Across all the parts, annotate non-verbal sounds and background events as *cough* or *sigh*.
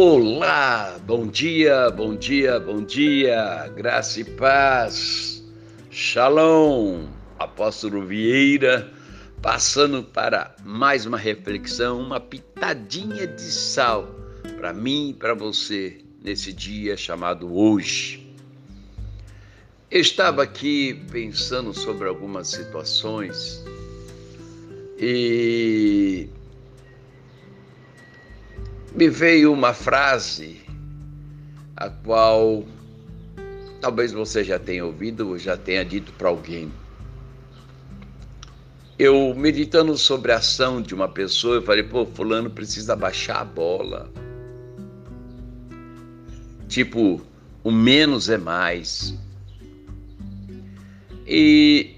Olá, bom dia, bom dia, bom dia, graça e paz, shalom, apóstolo Vieira, passando para mais uma reflexão, uma pitadinha de sal para mim e para você nesse dia chamado hoje. Eu estava aqui pensando sobre algumas situações e me veio uma frase a qual talvez você já tenha ouvido ou já tenha dito para alguém. Eu meditando sobre a ação de uma pessoa, eu falei, pô, fulano precisa baixar a bola. Tipo, o menos é mais. E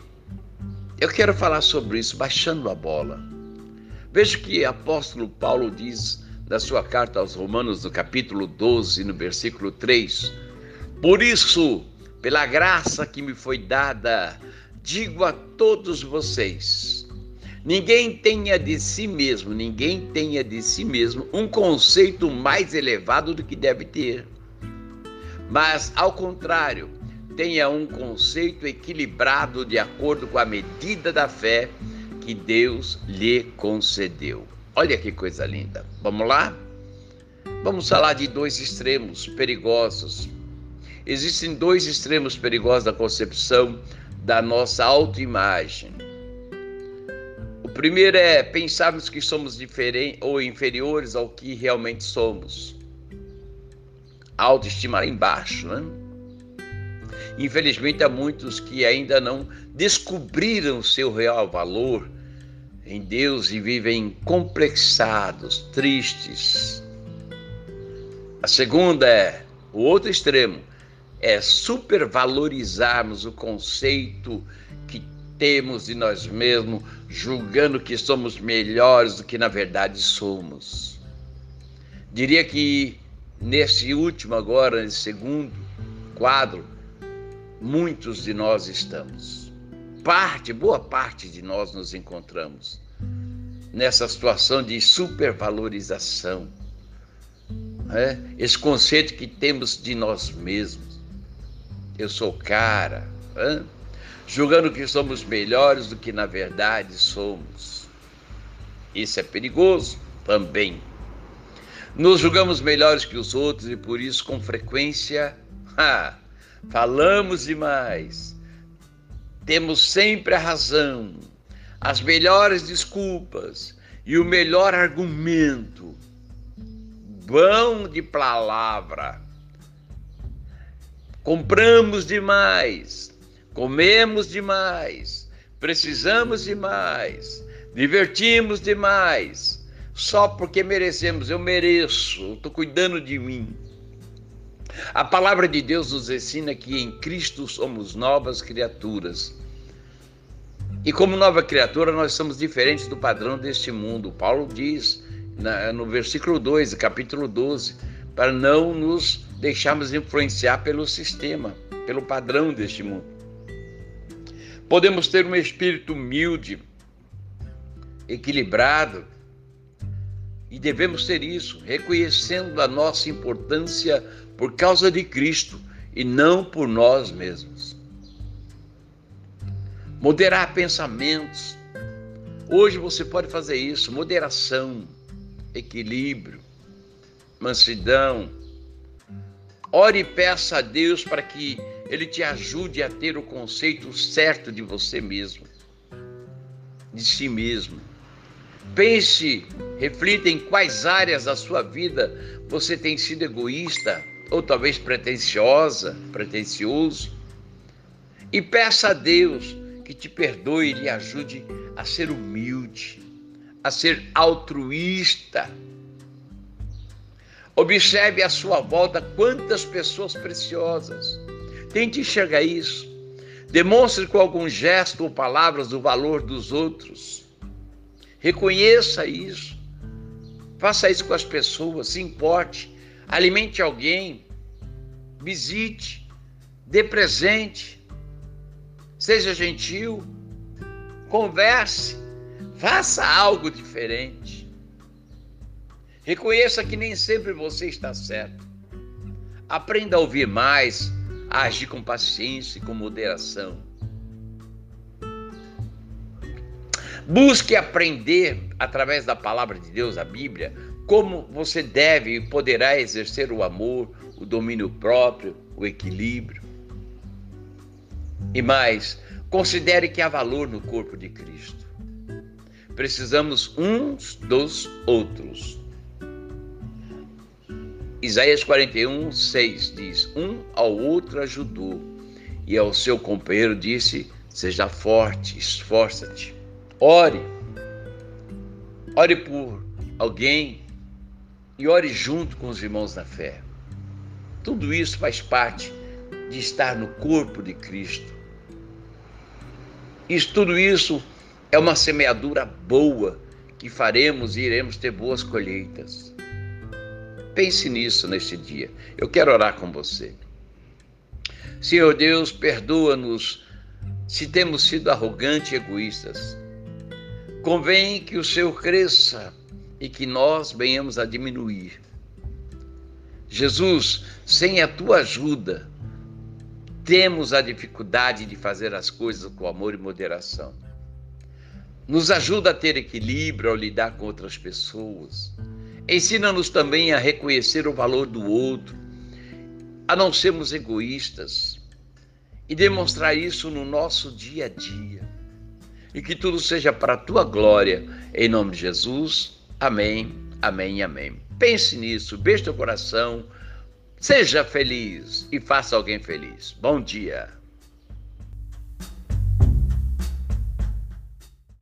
eu quero falar sobre isso, baixando a bola. Veja que apóstolo Paulo diz da sua carta aos Romanos, no capítulo 12, no versículo 3. Por isso, pela graça que me foi dada, digo a todos vocês: ninguém tenha de si mesmo, ninguém tenha de si mesmo um conceito mais elevado do que deve ter. Mas, ao contrário, tenha um conceito equilibrado de acordo com a medida da fé que Deus lhe concedeu. Olha que coisa linda. Vamos lá? Vamos falar de dois extremos perigosos. Existem dois extremos perigosos da concepção da nossa autoimagem. O primeiro é pensarmos que somos diferentes ou inferiores ao que realmente somos. Autoestima lá embaixo, né? Infelizmente, há muitos que ainda não descobriram seu real valor em Deus e vivem complexados, tristes. A segunda é o outro extremo, é supervalorizarmos o conceito que temos de nós mesmos, julgando que somos melhores do que na verdade somos. Diria que nesse último agora, nesse segundo quadro, muitos de nós estamos parte, boa parte de nós nos encontramos nessa situação de supervalorização. É? Esse conceito que temos de nós mesmos. Eu sou cara, é? julgando que somos melhores do que na verdade somos. Isso é perigoso também. Nos julgamos melhores que os outros e por isso, com frequência, *laughs* ha, falamos demais temos sempre a razão, as melhores desculpas e o melhor argumento. Bom de palavra. Compramos demais, comemos demais, precisamos demais, divertimos demais, só porque merecemos. Eu mereço, estou cuidando de mim. A palavra de Deus nos ensina que em Cristo somos novas criaturas. E como nova criatura, nós somos diferentes do padrão deste mundo. Paulo diz no versículo 2, capítulo 12, para não nos deixarmos influenciar pelo sistema, pelo padrão deste mundo. Podemos ter um espírito humilde, equilibrado, e devemos ter isso, reconhecendo a nossa importância por causa de Cristo e não por nós mesmos. Moderar pensamentos. Hoje você pode fazer isso, moderação, equilíbrio, mansidão. Ore e peça a Deus para que Ele te ajude a ter o conceito certo de você mesmo, de si mesmo. Pense, reflita em quais áreas da sua vida você tem sido egoísta, ou talvez pretensiosa, pretensioso, e peça a Deus que te perdoe e lhe ajude a ser humilde, a ser altruísta. Observe à sua volta quantas pessoas preciosas. Tente enxergar isso. Demonstre com algum gesto ou palavras o valor dos outros. Reconheça isso. Faça isso com as pessoas, se importe alimente alguém, visite, dê presente, seja gentil, converse, faça algo diferente. Reconheça que nem sempre você está certo. Aprenda a ouvir mais, a agir com paciência e com moderação. Busque aprender através da palavra de Deus, a Bíblia, como você deve e poderá exercer o amor, o domínio próprio, o equilíbrio. E mais, considere que há valor no corpo de Cristo. Precisamos uns dos outros. Isaías 41, 6 diz: Um ao outro ajudou, e ao seu companheiro disse: Seja forte, esforça-te. Ore. Ore por alguém e ore junto com os irmãos da fé. Tudo isso faz parte de estar no corpo de Cristo. Isso, tudo isso é uma semeadura boa que faremos e iremos ter boas colheitas. Pense nisso neste dia. Eu quero orar com você. Senhor Deus, perdoa-nos se temos sido arrogantes e egoístas. Convém que o Senhor cresça e que nós venhamos a diminuir. Jesus, sem a tua ajuda, temos a dificuldade de fazer as coisas com amor e moderação. Nos ajuda a ter equilíbrio ao lidar com outras pessoas Ensina-nos também a reconhecer o valor do outro, a não sermos egoístas e demonstrar isso no nosso dia a dia. E que tudo seja para a tua glória, em nome de Jesus. Amém, amém, amém. Pense nisso, beijo teu coração, seja feliz e faça alguém feliz. Bom dia.